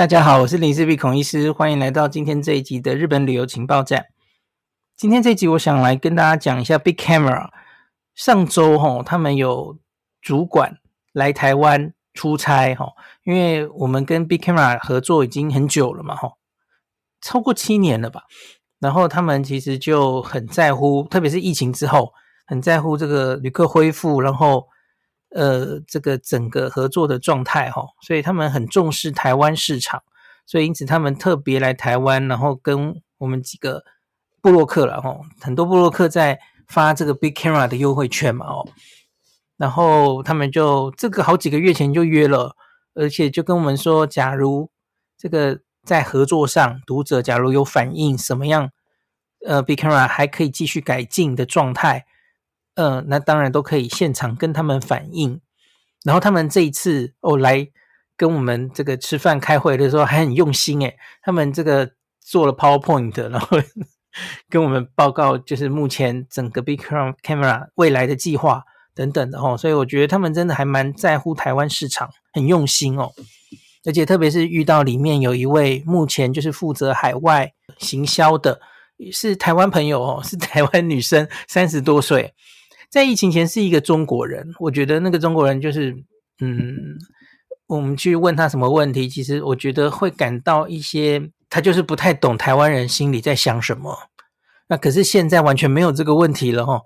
大家好，我是林氏璧孔医师，欢迎来到今天这一集的日本旅游情报站。今天这一集，我想来跟大家讲一下 Big Camera。上周哈，他们有主管来台湾出差哈，因为我们跟 Big Camera 合作已经很久了嘛哈，超过七年了吧。然后他们其实就很在乎，特别是疫情之后，很在乎这个旅客恢复，然后。呃，这个整个合作的状态哈，所以他们很重视台湾市场，所以因此他们特别来台湾，然后跟我们几个部落客了哈，很多部落客在发这个 Big Camera 的优惠券嘛哦，然后他们就这个好几个月前就约了，而且就跟我们说，假如这个在合作上读者假如有反映什么样，呃，Big Camera 还可以继续改进的状态。嗯、那当然都可以现场跟他们反映。然后他们这一次哦来跟我们这个吃饭开会的时候还很用心诶，他们这个做了 PowerPoint，然后 跟我们报告就是目前整个 Big Camera 未来的计划等等的哦。所以我觉得他们真的还蛮在乎台湾市场，很用心哦。而且特别是遇到里面有一位目前就是负责海外行销的，是台湾朋友哦，是台湾女生，三十多岁。在疫情前是一个中国人，我觉得那个中国人就是，嗯，我们去问他什么问题，其实我觉得会感到一些，他就是不太懂台湾人心里在想什么。那可是现在完全没有这个问题了哈。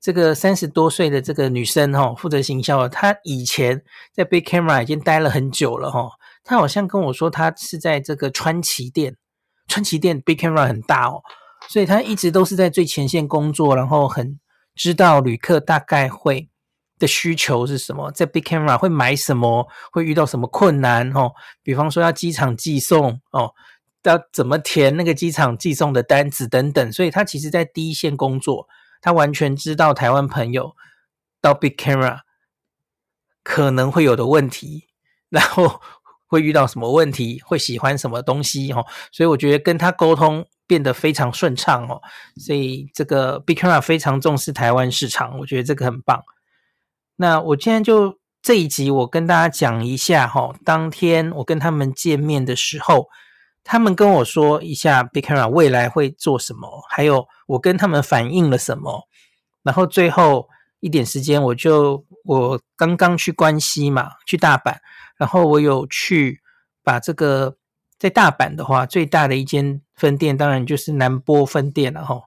这个三十多岁的这个女生哈，负责行销，她以前在 Big Camera 已经待了很久了哈。她好像跟我说，她是在这个川崎店，川崎店 Big Camera 很大哦，所以她一直都是在最前线工作，然后很。知道旅客大概会的需求是什么，在 Big Camera 会买什么，会遇到什么困难哦。比方说要机场寄送哦，要怎么填那个机场寄送的单子等等。所以他其实在第一线工作，他完全知道台湾朋友到 Big Camera 可能会有的问题，然后会遇到什么问题，会喜欢什么东西哦。所以我觉得跟他沟通。变得非常顺畅哦，所以这个 big era 非常重视台湾市场，我觉得这个很棒。那我今天就这一集，我跟大家讲一下哈，当天我跟他们见面的时候，他们跟我说一下 big era 未来会做什么，还有我跟他们反映了什么。然后最后一点时间，我就我刚刚去关西嘛，去大阪，然后我有去把这个。在大阪的话，最大的一间分店当然就是南波分店了哈。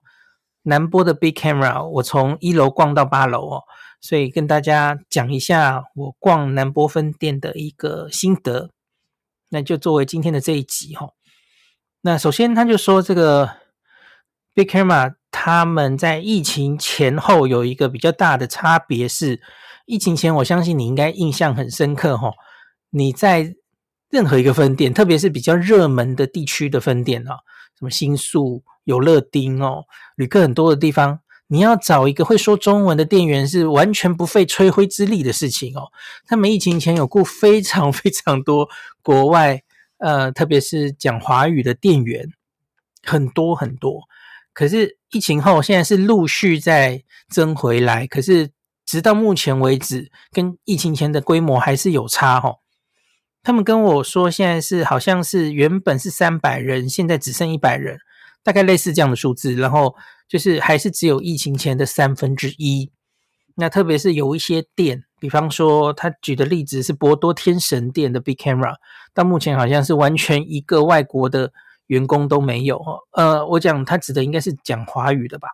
南波的 Big Camera，我从一楼逛到八楼哦，所以跟大家讲一下我逛南波分店的一个心得，那就作为今天的这一集哈。那首先他就说这个 Big Camera 他们在疫情前后有一个比较大的差别是，疫情前我相信你应该印象很深刻哈，你在。任何一个分店，特别是比较热门的地区的分店啊，什么新宿、有乐町哦，旅客很多的地方，你要找一个会说中文的店员是完全不费吹灰之力的事情哦。他们疫情前有雇非常非常多国外，呃，特别是讲华语的店员，很多很多。可是疫情后，现在是陆续在增回来，可是直到目前为止，跟疫情前的规模还是有差哈、哦。他们跟我说，现在是好像是原本是三百人，现在只剩一百人，大概类似这样的数字。然后就是还是只有疫情前的三分之一。那特别是有一些店，比方说他举的例子是博多天神店的 Big Camera，到目前好像是完全一个外国的员工都没有。呃，我讲他指的应该是讲华语的吧。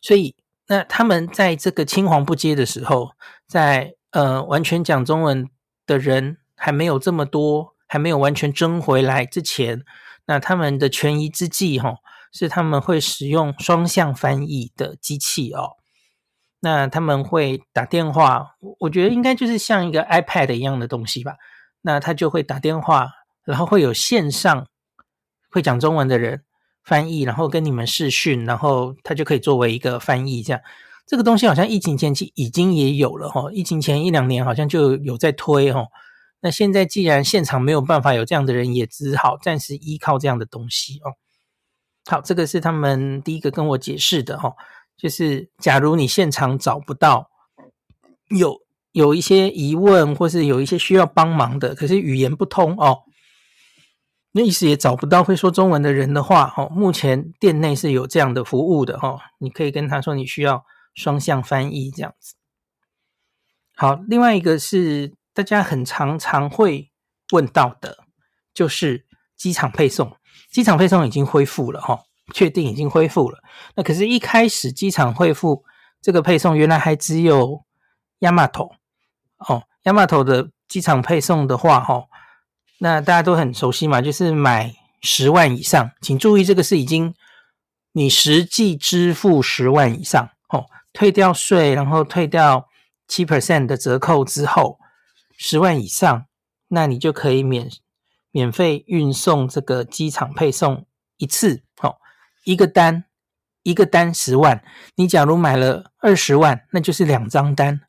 所以那他们在这个青黄不接的时候，在呃完全讲中文的人还没有这么多，还没有完全争回来之前，那他们的权宜之计哈，是他们会使用双向翻译的机器哦。那他们会打电话，我觉得应该就是像一个 iPad 一样的东西吧。那他就会打电话，然后会有线上会讲中文的人翻译，然后跟你们视讯，然后他就可以作为一个翻译这样。这个东西好像疫情前期已经也有了哈，疫情前一两年好像就有在推哈。那现在既然现场没有办法有这样的人，也只好暂时依靠这样的东西哦。好，这个是他们第一个跟我解释的哈，就是假如你现场找不到，有有一些疑问或是有一些需要帮忙的，可是语言不通哦，那一时也找不到会说中文的人的话，哦，目前店内是有这样的服务的，哦，你可以跟他说你需要双向翻译这样子。好，另外一个是大家很常常会问到的，就是机场配送。机场配送已经恢复了，哈，确定已经恢复了。那可是，一开始机场恢复这个配送，原来还只有 Yamato 哦，Yamato 的机场配送的话，哈。那大家都很熟悉嘛，就是买十万以上，请注意这个是已经你实际支付十万以上哦，退掉税，然后退掉七 percent 的折扣之后，十万以上，那你就可以免免费运送这个机场配送一次哦，一个单一个单十万，你假如买了二十万，那就是两张单，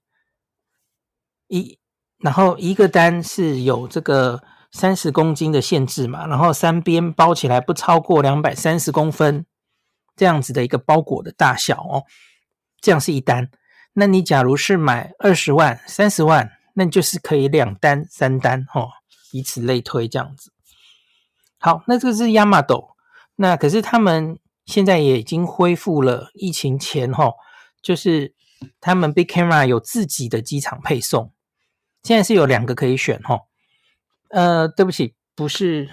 一然后一个单是有这个。三十公斤的限制嘛，然后三边包起来不超过两百三十公分，这样子的一个包裹的大小哦，这样是一单。那你假如是买二十万、三十万，那就是可以两单、三单哦，以此类推这样子。好，那这个是 Yamato，那可是他们现在也已经恢复了疫情前哈、哦，就是他们 Big Camera 有自己的机场配送，现在是有两个可以选哈、呃，对不起，不是，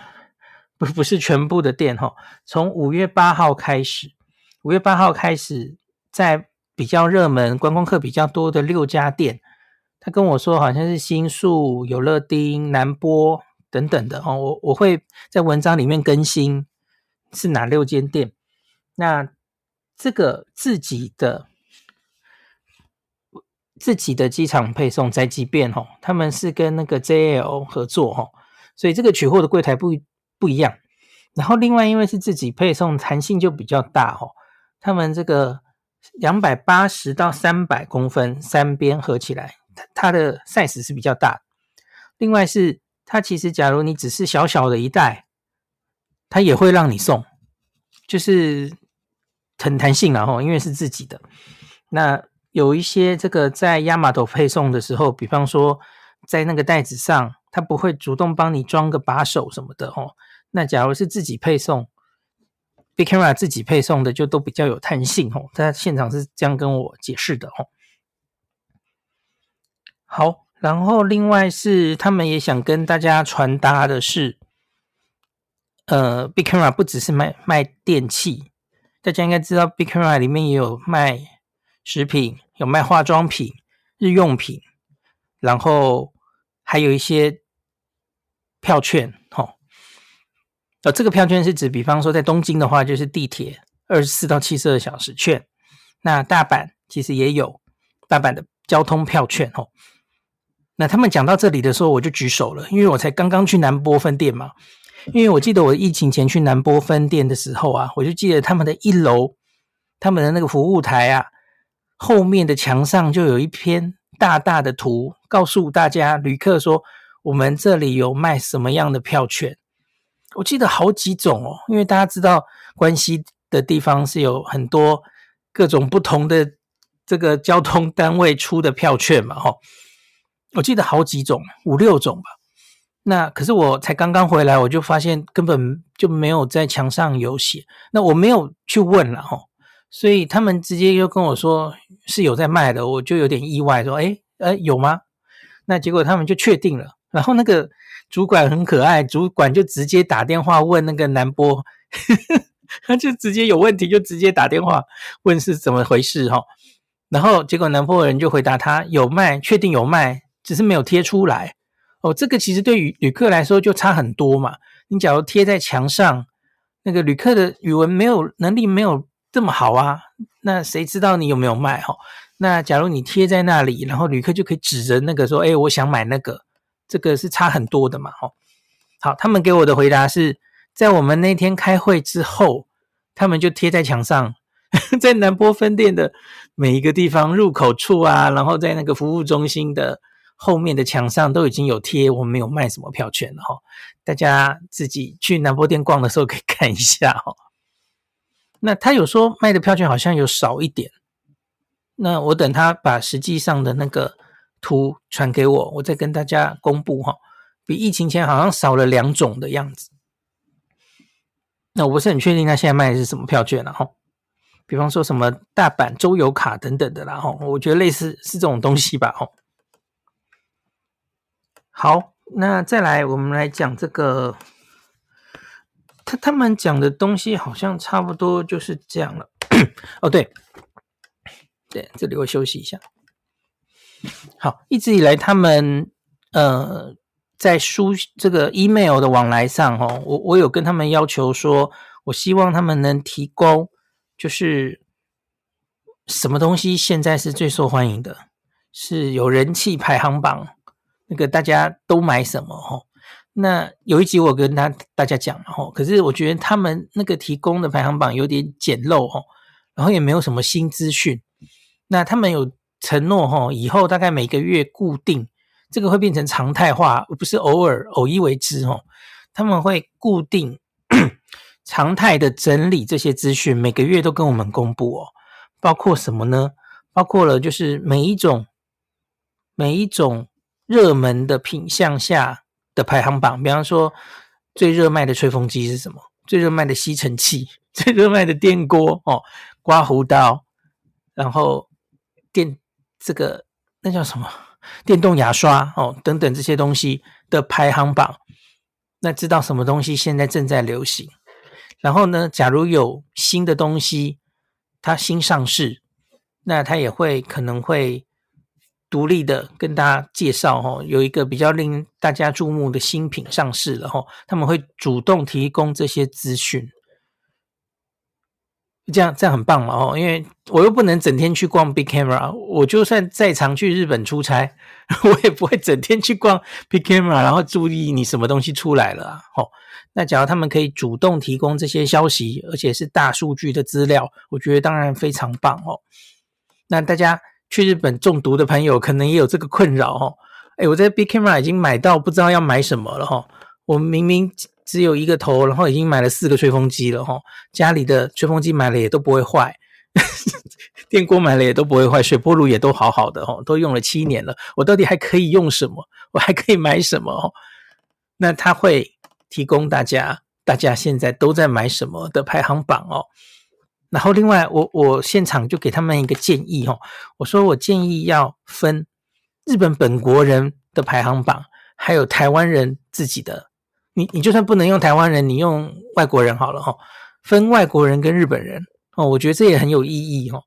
不不是全部的店哈。从五月八号开始，五月八号开始，在比较热门、观光客比较多的六家店，他跟我说好像是新宿、有乐町、南波等等的哦。我我会在文章里面更新是哪六间店。那这个自己的。自己的机场配送宅急便哦，他们是跟那个 JL 合作哈，所以这个取货的柜台不不一样。然后另外因为是自己配送，弹性就比较大哦。他们这个两百八十到三百公分三边合起来，它的 size 是比较大。另外是它其实假如你只是小小的一袋，它也会让你送，就是很弹性了哈，因为是自己的那。有一些这个在压码头配送的时候，比方说在那个袋子上，它不会主动帮你装个把手什么的哦。那假如是自己配送，Big Camera 自己配送的就都比较有弹性哦。他现场是这样跟我解释的哦。好，然后另外是他们也想跟大家传达的是，呃，Big Camera 不只是卖卖电器，大家应该知道 Big Camera 里面也有卖。食品有卖化妆品、日用品，然后还有一些票券，哈。呃，这个票券是指，比方说在东京的话，就是地铁二十四到七十二小时券。那大阪其实也有大阪的交通票券，哦。那他们讲到这里的时候，我就举手了，因为我才刚刚去南波分店嘛。因为我记得我疫情前去南波分店的时候啊，我就记得他们的一楼，他们的那个服务台啊。后面的墙上就有一篇大大的图，告诉大家旅客说，我们这里有卖什么样的票券。我记得好几种哦，因为大家知道关西的地方是有很多各种不同的这个交通单位出的票券嘛，哈。我记得好几种，五六种吧。那可是我才刚刚回来，我就发现根本就没有在墙上有写。那我没有去问了，哈。所以他们直接就跟我说是有在卖的，我就有点意外，说：“哎，呃，有吗？”那结果他们就确定了。然后那个主管很可爱，主管就直接打电话问那个南波，呵呵，他就直接有问题就直接打电话问是怎么回事哈。然后结果南波人就回答他有卖，确定有卖，只是没有贴出来。哦，这个其实对于旅客来说就差很多嘛。你假如贴在墙上，那个旅客的语文没有能力没有。这么好啊？那谁知道你有没有卖哈？那假如你贴在那里，然后旅客就可以指着那个说：“哎，我想买那个。”这个是差很多的嘛？哈。好，他们给我的回答是在我们那天开会之后，他们就贴在墙上，在南波分店的每一个地方入口处啊，然后在那个服务中心的后面的墙上都已经有贴，我们有卖什么票券了哈。大家自己去南波店逛的时候可以看一下哈。那他有说卖的票券好像有少一点，那我等他把实际上的那个图传给我，我再跟大家公布哈。比疫情前好像少了两种的样子。那我不是很确定他现在卖的是什么票券了哈。比方说什么大阪周游卡等等的啦哈，我觉得类似是这种东西吧哈。好，那再来我们来讲这个，他他们讲的东西好像差不多就是这样了。哦，对，对，这里我休息一下。好，一直以来他们呃在书这个 email 的往来上哦，我我有跟他们要求说，我希望他们能提供。就是什么东西现在是最受欢迎的，是有人气排行榜，那个大家都买什么齁？那有一集我跟他大家讲了齁，可是我觉得他们那个提供的排行榜有点简陋哦，然后也没有什么新资讯。那他们有承诺齁，以后大概每个月固定，这个会变成常态化，不是偶尔偶一为之哦。他们会固定。常态的整理这些资讯，每个月都跟我们公布哦。包括什么呢？包括了就是每一种每一种热门的品项下的排行榜。比方说，最热卖的吹风机是什么？最热卖的吸尘器，最热卖的电锅哦，刮胡刀，然后电这个那叫什么？电动牙刷哦，等等这些东西的排行榜。那知道什么东西现在正在流行？然后呢，假如有新的东西，它新上市，那它也会可能会独立的跟大家介绍哦，有一个比较令大家注目的新品上市了哈，他们会主动提供这些资讯。这样这样很棒嘛哦，因为我又不能整天去逛 Big Camera，我就算再常去日本出差，我也不会整天去逛 Big Camera，然后注意你什么东西出来了。哦，那假如他们可以主动提供这些消息，而且是大数据的资料，我觉得当然非常棒哦。那大家去日本中毒的朋友，可能也有这个困扰哦。诶，我在 Big Camera 已经买到不知道要买什么了哈，我明明。只有一个头，然后已经买了四个吹风机了哈，家里的吹风机买了也都不会坏，电锅买了也都不会坏，水波炉也都好好的哈，都用了七年了，我到底还可以用什么？我还可以买什么？那他会提供大家，大家现在都在买什么的排行榜哦。然后另外，我我现场就给他们一个建议哦，我说我建议要分日本本国人的排行榜，还有台湾人自己的。你你就算不能用台湾人，你用外国人好了哈，分外国人跟日本人哦，我觉得这也很有意义哦。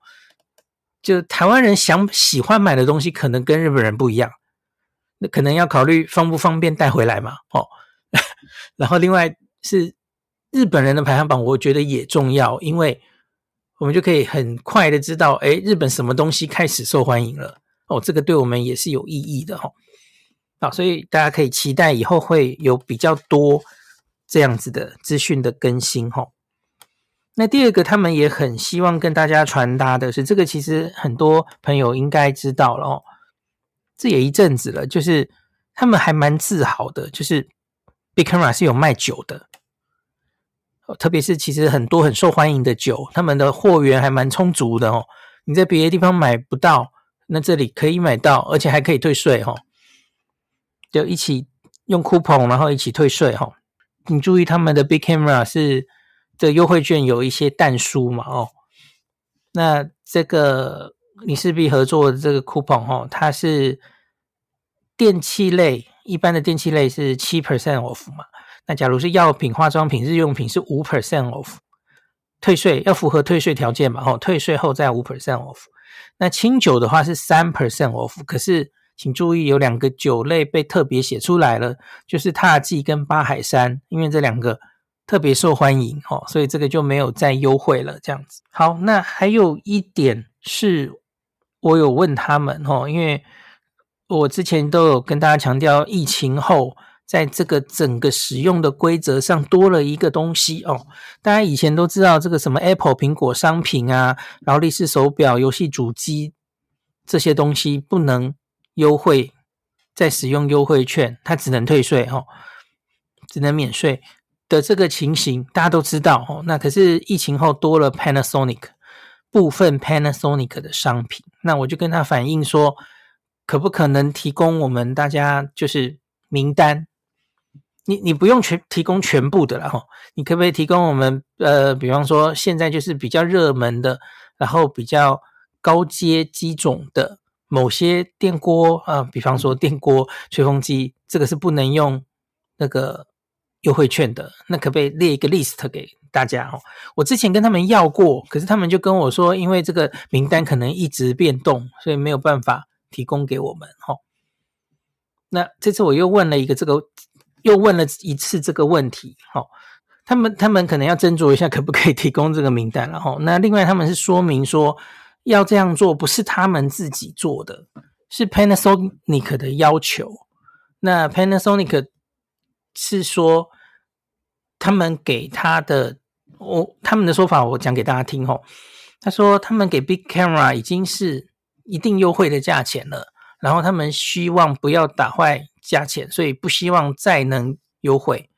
就台湾人想喜欢买的东西，可能跟日本人不一样，那可能要考虑方不方便带回来嘛哦。然后另外是日本人的排行榜，我觉得也重要，因为我们就可以很快的知道，诶，日本什么东西开始受欢迎了哦，这个对我们也是有意义的哈。好，所以大家可以期待以后会有比较多这样子的资讯的更新哈。那第二个，他们也很希望跟大家传达的是，这个其实很多朋友应该知道了哦。这也一阵子了，就是他们还蛮自豪的，就是 Big Camera 是有卖酒的，特别是其实很多很受欢迎的酒，他们的货源还蛮充足的哦。你在别的地方买不到，那这里可以买到，而且还可以退税哈。就一起用 coupon，然后一起退税哈。你注意他们的 Big Camera 是这优惠券有一些但书嘛哦。那这个你势必合作的这个 coupon 哈，它是电器类，一般的电器类是七 percent off 嘛。那假如是药品、化妆品、日用品是五 percent off，退税要符合退税条件嘛哦，退税后再五 percent off。那清酒的话是三 percent off，可是。请注意，有两个酒类被特别写出来了，就是獭祭跟八海山，因为这两个特别受欢迎哦，所以这个就没有再优惠了。这样子，好，那还有一点是，我有问他们哦，因为我之前都有跟大家强调，疫情后在这个整个使用的规则上多了一个东西哦。大家以前都知道这个什么 Apple 苹果商品啊，劳力士手表、游戏主机这些东西不能。优惠在使用优惠券，它只能退税哦，只能免税的这个情形，大家都知道哦。那可是疫情后多了 Panasonic 部分 Panasonic 的商品，那我就跟他反映说，可不可能提供我们大家就是名单？你你不用全提供全部的了哈，你可不可以提供我们呃，比方说现在就是比较热门的，然后比较高阶机种的某些电锅啊、呃，比方说电锅、吹风机，这个是不能用那个优惠券的，那可不可以列一个 list 给大家哈？我之前跟他们要过，可是他们就跟我说，因为这个名单可能一直变动，所以没有办法提供给我们哈。那这次我又问了一个这个。又问了一次这个问题，好，他们他们可能要斟酌一下，可不可以提供这个名单，然后那另外他们是说明说要这样做不是他们自己做的，是 Panasonic 的要求。那 Panasonic 是说他们给他的，我他们的说法我讲给大家听吼，他说他们给 Big Camera 已经是一定优惠的价钱了，然后他们希望不要打坏。价钱，所以不希望再能优惠，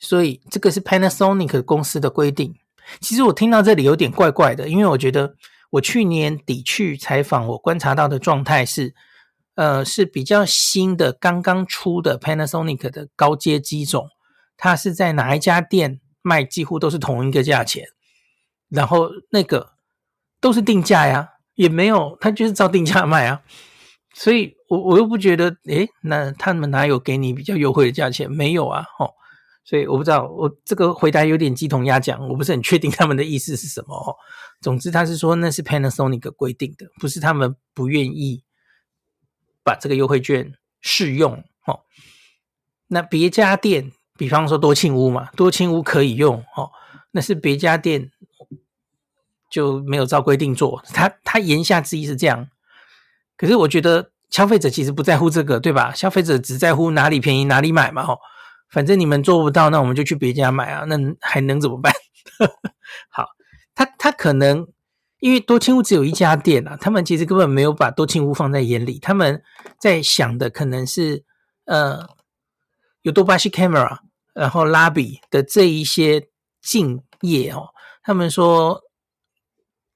所以这个是 Panasonic 公司的规定。其实我听到这里有点怪怪的，因为我觉得我去年底去采访，我观察到的状态是，呃，是比较新的、刚刚出的 Panasonic 的高阶机种，它是在哪一家店卖，几乎都是同一个价钱，然后那个都是定价呀，也没有，它就是照定价卖啊。所以，我我又不觉得，诶，那他们哪有给你比较优惠的价钱？没有啊，吼。所以我不知道，我这个回答有点鸡同鸭讲，我不是很确定他们的意思是什么。哦，总之他是说那是 Panasonic 规定的，不是他们不愿意把这个优惠券适用。哦，那别家店，比方说多庆屋嘛，多庆屋可以用。哦，那是别家店就没有照规定做。他他言下之意是这样。可是我觉得消费者其实不在乎这个，对吧？消费者只在乎哪里便宜哪里买嘛，吼，反正你们做不到，那我们就去别家买啊，那还能怎么办？好，他他可能因为多清屋只有一家店啊，他们其实根本没有把多清屋放在眼里，他们在想的可能是呃有多巴西 camera，然后拉比的这一些竞业哦，他们说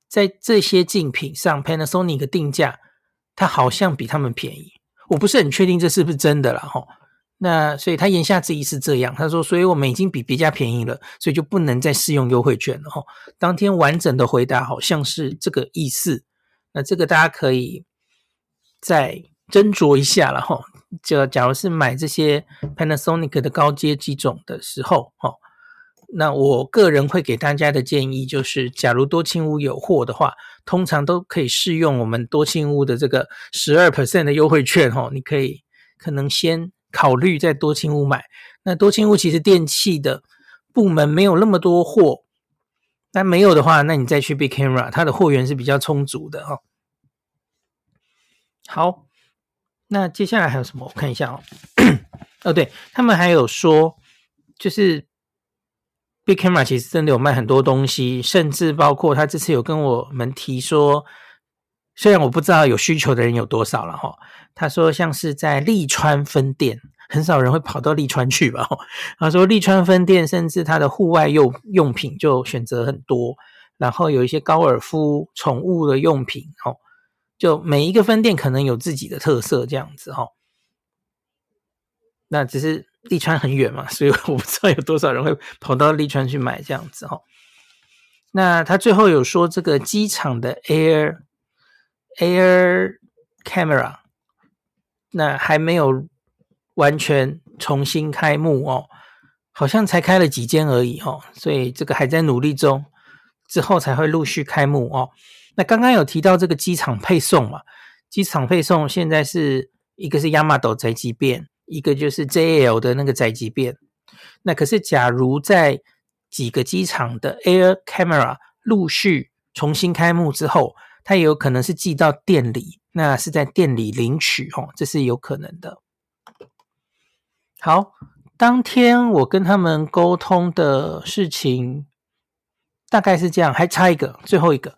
在这些竞品上，Panasonic 的定价。它好像比他们便宜，我不是很确定这是不是真的啦齁。那所以他言下之意是这样，他说，所以我们已经比别家便宜了，所以就不能再试用优惠券了齁。当天完整的回答好像是这个意思，那这个大家可以再斟酌一下了齁。就假如是买这些 Panasonic 的高阶机种的时候哦。那我个人会给大家的建议就是，假如多庆屋有货的话，通常都可以试用我们多庆屋的这个十二 percent 的优惠券哦。你可以可能先考虑在多清屋买。那多清屋其实电器的部门没有那么多货，那没有的话，那你再去 Big Camera，它的货源是比较充足的哦。好，那接下来还有什么？我看一下哦。哦，对，他们还有说，就是。Big Camera 其实真的有卖很多东西，甚至包括他这次有跟我们提说，虽然我不知道有需求的人有多少了哈，他说像是在利川分店，很少人会跑到利川去吧？他说利川分店，甚至他的户外用用品就选择很多，然后有一些高尔夫、宠物的用品，哦，就每一个分店可能有自己的特色这样子哈。那只是。利川很远嘛，所以我不知道有多少人会跑到利川去买这样子哈。那他最后有说这个机场的 Air Air Camera，那还没有完全重新开幕哦，好像才开了几间而已哦，所以这个还在努力中，之后才会陆续开幕哦。那刚刚有提到这个机场配送嘛，机场配送现在是一个是亚马斗宅急便。一个就是 JL 的那个宅急便，那可是假如在几个机场的 Air Camera 陆续重新开幕之后，它也有可能是寄到店里，那是在店里领取哦，这是有可能的。好，当天我跟他们沟通的事情大概是这样，还差一个，最后一个。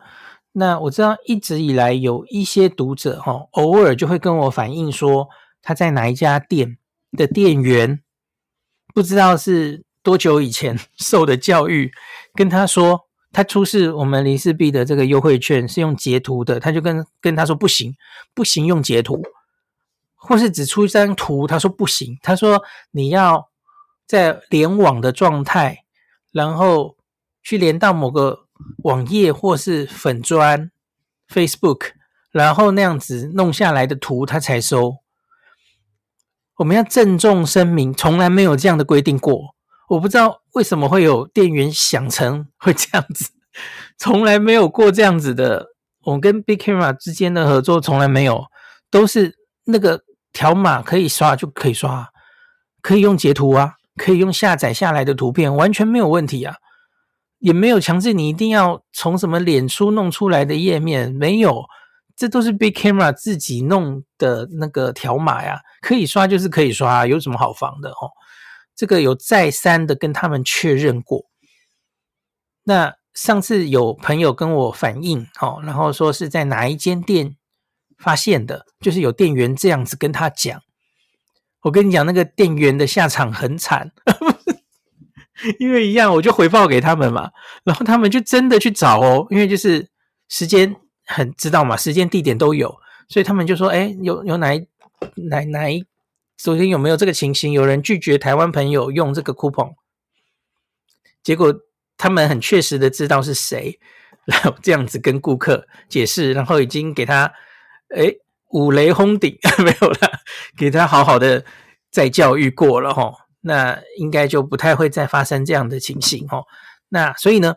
那我知道一直以来有一些读者哈，偶尔就会跟我反映说他在哪一家店。的店员不知道是多久以前 受的教育，跟他说他出示我们林氏币的这个优惠券是用截图的，他就跟跟他说不行，不行用截图。或是只出一张图，他说不行，他说你要在联网的状态，然后去连到某个网页或是粉砖 Facebook，然后那样子弄下来的图他才收。我们要郑重声明，从来没有这样的规定过。我不知道为什么会有店员想成会这样子，从来没有过这样子的。我跟 Big Camera 之间的合作从来没有，都是那个条码可以刷就可以刷，可以用截图啊，可以用下载下来的图片，完全没有问题啊，也没有强制你一定要从什么脸书弄出来的页面，没有，这都是 Big Camera 自己弄的那个条码呀，可以刷就是可以刷，有什么好防的哦？这个有再三的跟他们确认过，那。上次有朋友跟我反映，哦，然后说是在哪一间店发现的，就是有店员这样子跟他讲。我跟你讲，那个店员的下场很惨，因为一样，我就回报给他们嘛，然后他们就真的去找哦，因为就是时间很知道嘛，时间地点都有，所以他们就说，哎，有有哪一哪哪一昨天有没有这个情形？有人拒绝台湾朋友用这个 coupon，结果。他们很确实的知道是谁，然后这样子跟顾客解释，然后已经给他诶五雷轰顶 没有了，给他好好的再教育过了齁，那应该就不太会再发生这样的情形齁。那所以呢，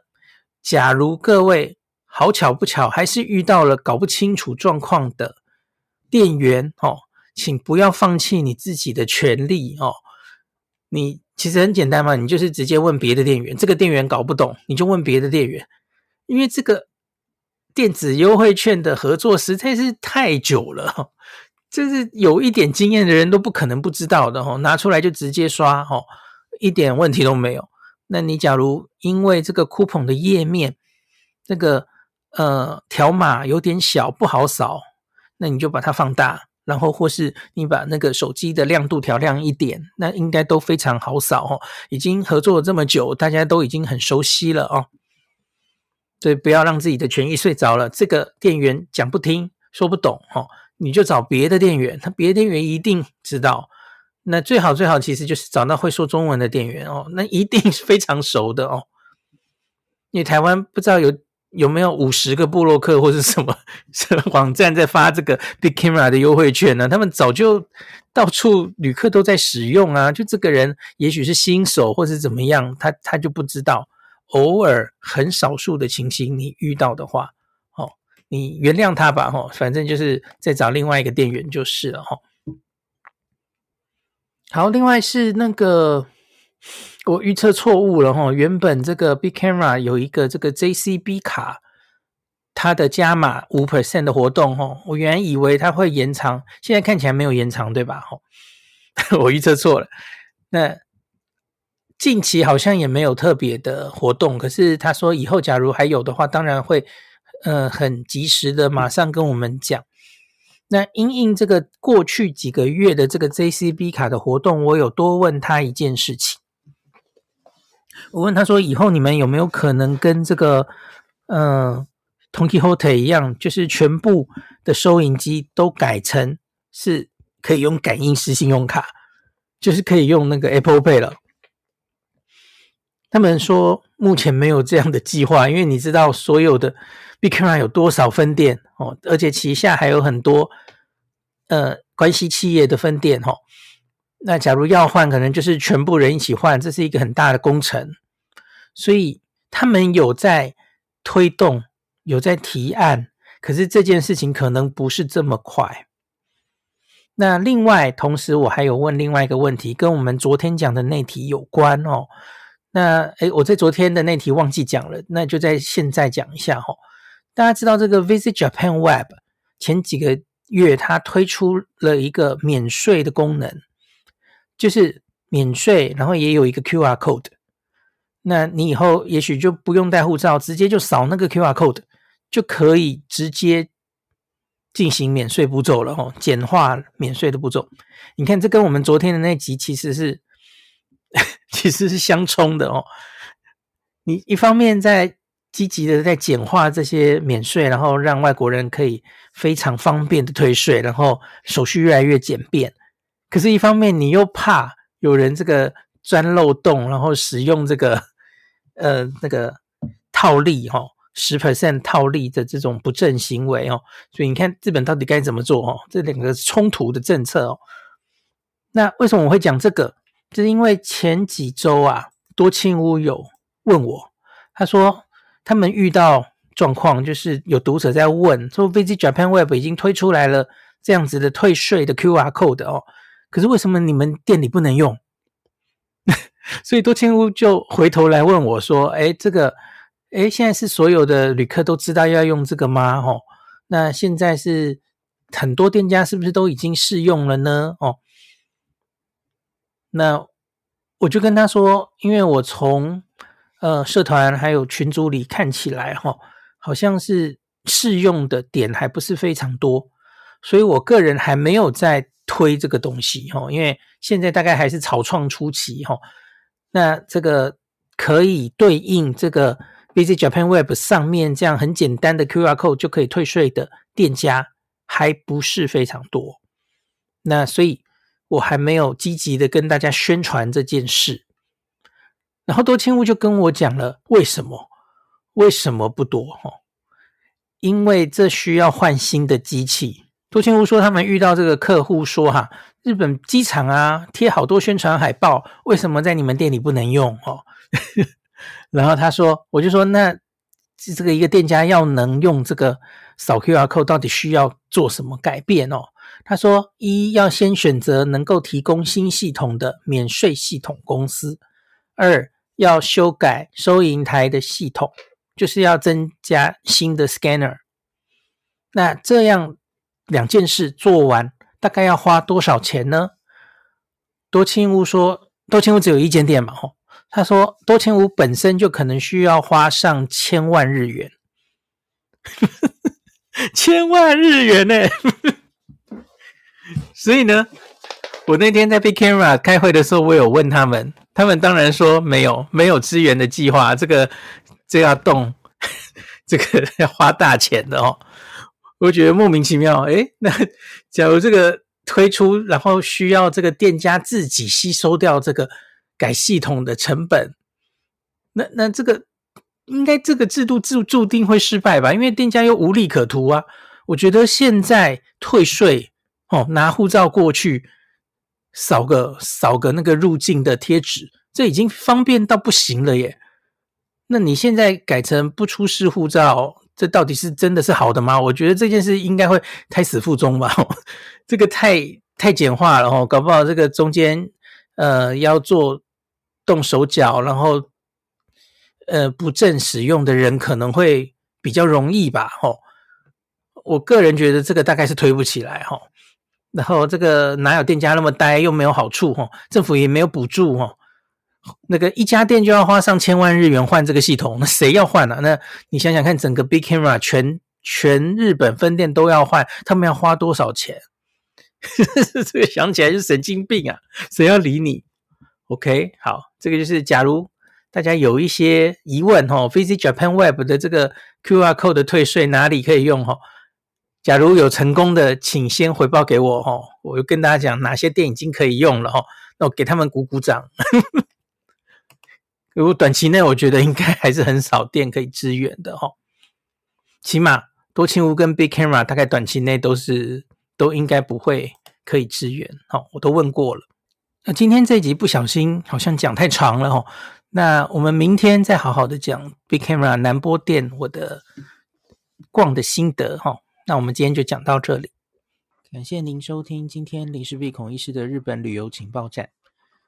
假如各位好巧不巧还是遇到了搞不清楚状况的店员齁，请不要放弃你自己的权利哦，你。其实很简单嘛，你就是直接问别的店员，这个店员搞不懂，你就问别的店员，因为这个电子优惠券的合作实在是太久了，就是有一点经验的人都不可能不知道的哦，拿出来就直接刷哦，一点问题都没有。那你假如因为这个 coupon 的页面那个呃条码有点小不好扫，那你就把它放大。然后或是你把那个手机的亮度调亮一点，那应该都非常好扫哦。已经合作了这么久，大家都已经很熟悉了哦。所以不要让自己的权益睡着了。这个店员讲不听，说不懂哦，你就找别的店员，他别的店员一定知道。那最好最好其实就是找到会说中文的店员哦，那一定是非常熟的哦。因为台湾不知道有。有没有五十个部落客 或是什么什么 网站在发这个 Big Camera 的优惠券呢？他们早就到处旅客都在使用啊。就这个人也许是新手或是怎么样，他他就不知道。偶尔很少数的情形你遇到的话，哦，你原谅他吧，哦，反正就是再找另外一个店员就是了，哈。好，另外是那个。我预测错误了哈，原本这个 Big Camera 有一个这个 JCB 卡，它的加码五 percent 的活动哈，我原以为它会延长，现在看起来没有延长，对吧？哈，我预测错了。那近期好像也没有特别的活动，可是他说以后假如还有的话，当然会呃很及时的马上跟我们讲。那因应这个过去几个月的这个 JCB 卡的活动，我有多问他一件事情。我问他说：“以后你们有没有可能跟这个，呃，Don Quijote 一样，就是全部的收银机都改成是可以用感应式信用卡，就是可以用那个 Apple Pay 了？”他们说目前没有这样的计划，因为你知道所有的 Big C 有多少分店哦，而且旗下还有很多呃关系企业的分店哦。那假如要换，可能就是全部人一起换，这是一个很大的工程，所以他们有在推动，有在提案，可是这件事情可能不是这么快。那另外，同时我还有问另外一个问题，跟我们昨天讲的那题有关哦。那诶，我在昨天的那题忘记讲了，那就在现在讲一下、哦。大家知道这个 Visit Japan Web 前几个月它推出了一个免税的功能。就是免税，然后也有一个 QR code，那你以后也许就不用带护照，直接就扫那个 QR code，就可以直接进行免税步骤了哦，简化免税的步骤。你看，这跟我们昨天的那集其实是 其实是相冲的哦。你一方面在积极的在简化这些免税，然后让外国人可以非常方便的退税，然后手续越来越简便。可是，一方面你又怕有人这个钻漏洞，然后使用这个 呃那个套利哈，十 percent 套利的这种不正行为哦。所以你看，日本到底该怎么做哦？这两个冲突的政策哦。那为什么我会讲这个？就是因为前几周啊，多庆屋有问我，他说。他们遇到状况，就是有读者在问说，Visit Japan Web 已经推出来了这样子的退税的 QR code 哦，可是为什么你们店里不能用？所以多庆屋就回头来问我说：“哎，这个，哎，现在是所有的旅客都知道要用这个吗？哦，那现在是很多店家是不是都已经试用了呢？哦，那我就跟他说，因为我从呃，社团还有群组里看起来哈，好像是试用的点还不是非常多，所以我个人还没有在推这个东西哈，因为现在大概还是草创初期哈。那这个可以对应这个 Visit Japan Web 上面这样很简单的 QR code 就可以退税的店家还不是非常多，那所以我还没有积极的跟大家宣传这件事。然后多千屋就跟我讲了为什么为什么不多哈？因为这需要换新的机器。多清屋说他们遇到这个客户说哈，日本机场啊贴好多宣传海报，为什么在你们店里不能用哦？然后他说，我就说那这个一个店家要能用这个扫 QR code，到底需要做什么改变哦？他说一要先选择能够提供新系统的免税系统公司，二。要修改收银台的系统，就是要增加新的 scanner。那这样两件事做完，大概要花多少钱呢？多清屋说，多清屋只有一间店嘛，吼，他说多清屋本身就可能需要花上千万日元，千万日元呢。所以呢，我那天在 Big Camera 开会的时候，我有问他们。他们当然说没有，没有支援的计划，这个这要动，这个要花大钱的哦。我觉得莫名其妙。诶，那假如这个推出，然后需要这个店家自己吸收掉这个改系统的成本，那那这个应该这个制度注注定会失败吧？因为店家又无利可图啊。我觉得现在退税哦，拿护照过去。扫个扫个那个入境的贴纸，这已经方便到不行了耶。那你现在改成不出示护照，这到底是真的是好的吗？我觉得这件事应该会胎死腹中吧。这个太太简化了哦，搞不好这个中间呃要做动手脚，然后呃不正使用的人可能会比较容易吧。吼，我个人觉得这个大概是推不起来哈。然后这个哪有店家那么呆，又没有好处哈，政府也没有补助哈，那个一家店就要花上千万日元换这个系统，那谁要换啊？那你想想看，整个 Big Camera 全全日本分店都要换，他们要花多少钱？这个想起来就神经病啊！谁要理你？OK，好，这个就是假如大家有一些疑问哈，Visit Japan Web 的这个 QR Code 的退税哪里可以用哈？假如有成功的，请先回报给我哈，我就跟大家讲哪些店已经可以用了哈，那我给他们鼓鼓掌。如果短期内我觉得应该还是很少店可以支援的哈，起码多庆屋跟 Big Camera 大概短期内都是都应该不会可以支援，好，我都问过了。那今天这一集不小心好像讲太长了哈，那我们明天再好好的讲 Big Camera 南波店我的逛的心得哈。那我们今天就讲到这里，感谢您收听今天林氏璧孔医师的日本旅游情报站。